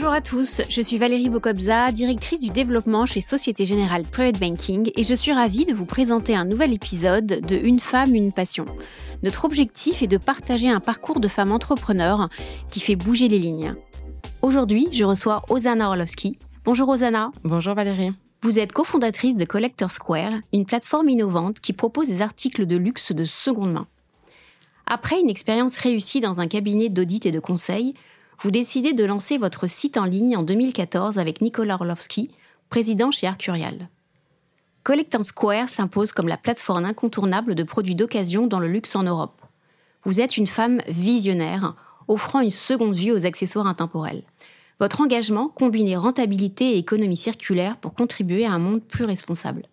Bonjour à tous, je suis Valérie Bocobza, directrice du développement chez Société Générale Private Banking et je suis ravie de vous présenter un nouvel épisode de Une femme, une passion. Notre objectif est de partager un parcours de femme entrepreneur qui fait bouger les lignes. Aujourd'hui, je reçois Osana Orlovski. Bonjour Osana. Bonjour Valérie. Vous êtes cofondatrice de Collector Square, une plateforme innovante qui propose des articles de luxe de seconde main. Après une expérience réussie dans un cabinet d'audit et de conseil, vous décidez de lancer votre site en ligne en 2014 avec Nicolas Orlovski, président chez Arcurial. Collect Square s'impose comme la plateforme incontournable de produits d'occasion dans le luxe en Europe. Vous êtes une femme visionnaire, offrant une seconde vie aux accessoires intemporels. Votre engagement combine rentabilité et économie circulaire pour contribuer à un monde plus responsable.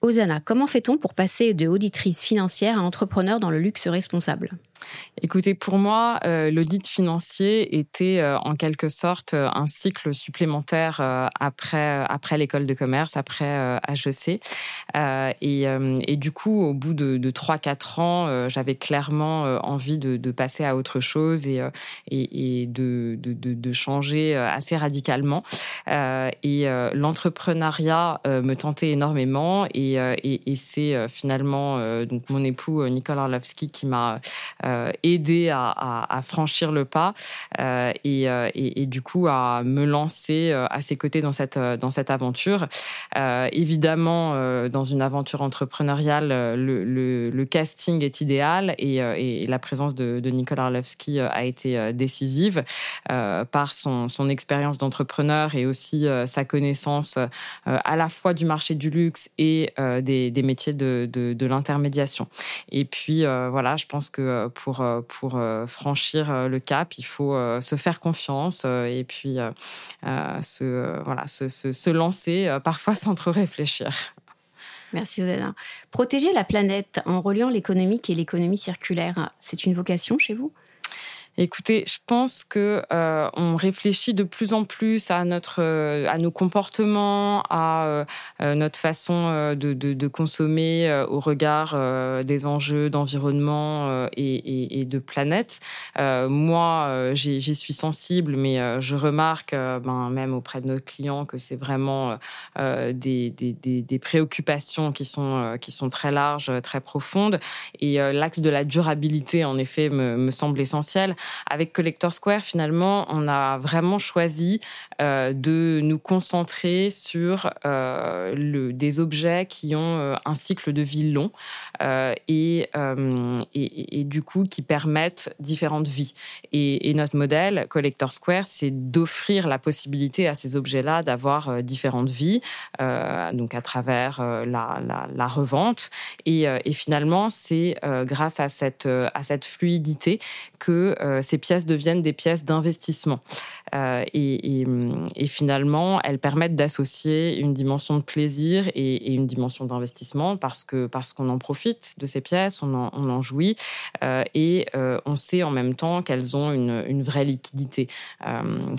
Osana, comment fait-on pour passer de auditrice financière à entrepreneur dans le luxe responsable? Écoutez, pour moi, euh, l'audit financier était euh, en quelque sorte euh, un cycle supplémentaire après après l'école de commerce, après HEC. Et, du coup, au bout de, trois 3-4 ans, j'avais clairement envie de, passer à autre chose et, de, changer assez radicalement. et l'entrepreneuriat me tentait énormément et, c'est finalement donc mon époux Nicolas Orlovski qui m'a aider à, franchir le pas euh, euh, et, du coup à me lancer à ses côtés dans cette dans cette aventure. évidemment, dans une aventure entrepreneuriale, le, casting est idéal et, la présence de, Nicolas Arlovski a été décisive par son, expérience d'entrepreneur et aussi sa connaissance à la fois du marché du luxe et des, métiers de, l'intermédiation. Et puis voilà, je pense que pour, euh, euh, franchir euh, le cap, il faut se faire confiance et puis se, voilà, se, lancer, parfois sans trop réfléchir. Merci Odana. Protéger la planète en reliant l'économique et l'économie circulaire, c'est une vocation chez vous? Écoutez, je pense que euh, on réfléchit de plus en plus à notre, euh, à nos comportements, à euh, notre façon de, de, de consommer au regard des enjeux d'environnement et, et, et, de planète. moi, j'y suis sensible, mais je remarque, ben, même auprès de nos clients, que c'est vraiment des, des, des, des, préoccupations qui sont qui sont très larges, très profondes. Et l'axe de la durabilité, en effet, me, me semble essentiel. Avec Collector Square, finalement, on a vraiment choisi euh, de nous concentrer sur euh, des objets qui ont euh, un cycle de vie long et, du coup qui permettent différentes vies. Et, notre modèle Collector Square, c'est d'offrir la possibilité à ces objets-là d'avoir différentes vies, donc à travers la, revente. Et, finalement, c'est grâce à cette fluidité que ces pièces deviennent des pièces d'investissement. Euh, et, finalement, elles permettent d'associer une dimension de plaisir et, une dimension d'investissement parce que parce qu'on en profite de ces pièces, on en, jouit euh, et euh, on sait en même temps qu'elles ont une, une, vraie liquidité.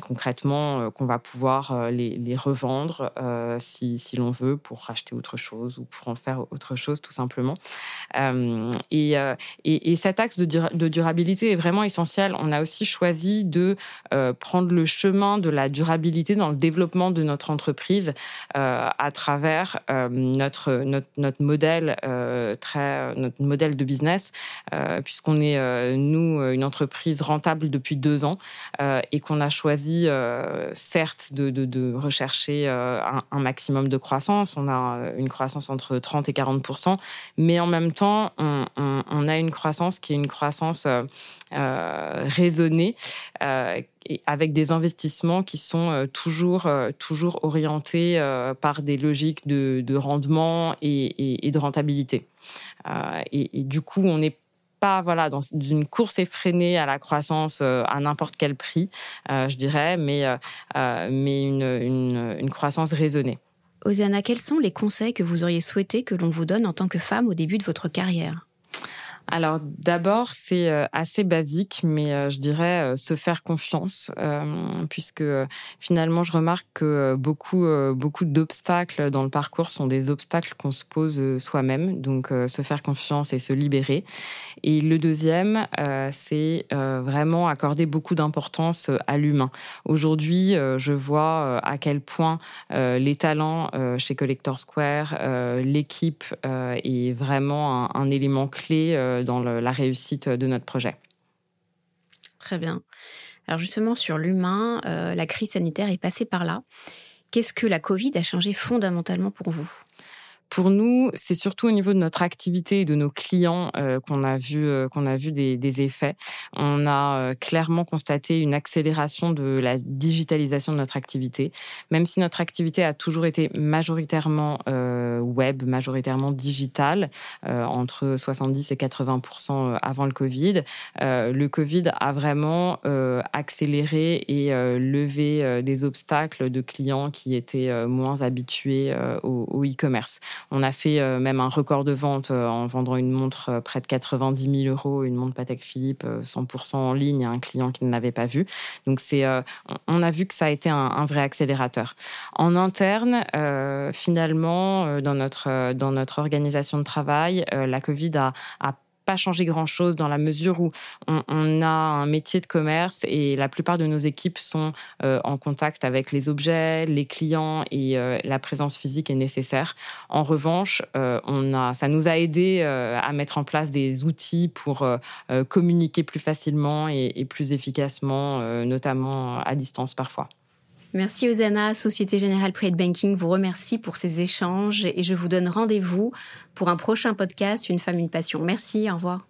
concrètement, qu'on va pouvoir les, revendre si, si l'on veut pour racheter autre chose ou pour en faire autre chose tout simplement. et, et, cet axe de, de durabilité est vraiment essentiel on a aussi choisi de euh, prendre le chemin de la durabilité dans le développement de notre entreprise euh, à travers euh, notre, notre, modèle très notre modèle de business puisqu'on est nous une entreprise rentable depuis deux ans et qu'on a choisi certes de, rechercher un, maximum de croissance. On a une croissance entre 30 et 40% mais en même temps on a une croissance qui est une croissance raisonnée euh, et avec des investissements qui sont euh, toujours, euh, toujours orientés par des logiques de, rendement et, de rentabilité. Et, du coup, on n'est pas voilà dans une course effrénée à la croissance à n'importe quel prix, je dirais, mais mais une, une, une, croissance raisonnée. Osiana, quels sont les conseils que vous auriez souhaité que l'on vous donne en tant que femme au début de votre carrière? Alors d'abord, c'est euh, assez basique, mais euh, je dirais euh, se faire confiance, puisque finalement, je remarque que beaucoup, beaucoup d'obstacles dans le parcours sont des obstacles qu'on se pose soi-même, donc se faire confiance et se libérer. Et le deuxième, c'est vraiment accorder beaucoup d'importance à l'humain. Aujourd'hui, je vois à quel point les talents chez Collector Square, l'équipe est vraiment un, un élément clé dans la réussite de notre projet. Très bien. Alors justement, sur l'humain, euh, la crise sanitaire est passée par là. Qu'est-ce que la Covid a changé fondamentalement pour vous? Pour nous, c'est surtout au niveau de notre activité et de nos clients euh, qu'on a vu euh, qu'on a vu des, des, effets. On a euh, clairement constaté une accélération de la digitalisation de notre activité, même si notre activité a toujours été majoritairement web, majoritairement digitale, entre 70 et 80 avant le Covid. le Covid a vraiment accéléré et levé des obstacles de clients qui étaient moins habitués au e-commerce. On a fait euh, même un record de vente euh, en vendant une montre euh, près de 90 000 euros, une montre Patek Philippe 100% en ligne à un client qui ne l'avait pas vu. Donc c'est, on a vu que ça a été un, vrai accélérateur. En interne, finalement, dans notre dans notre organisation de travail, la Covid a, a pas changé grand-chose dans la mesure où on, a un métier de commerce et la plupart de nos équipes sont euh, en contact avec les objets, les clients et euh, la présence physique est nécessaire. En revanche, euh, on a, ça nous a aidé à mettre en place des outils pour communiquer plus facilement et plus efficacement, notamment à distance parfois. Merci Osana, Société Générale Private Banking vous remercie pour ces échanges et je vous donne rendez-vous pour un prochain podcast Une femme, une passion. Merci, au revoir.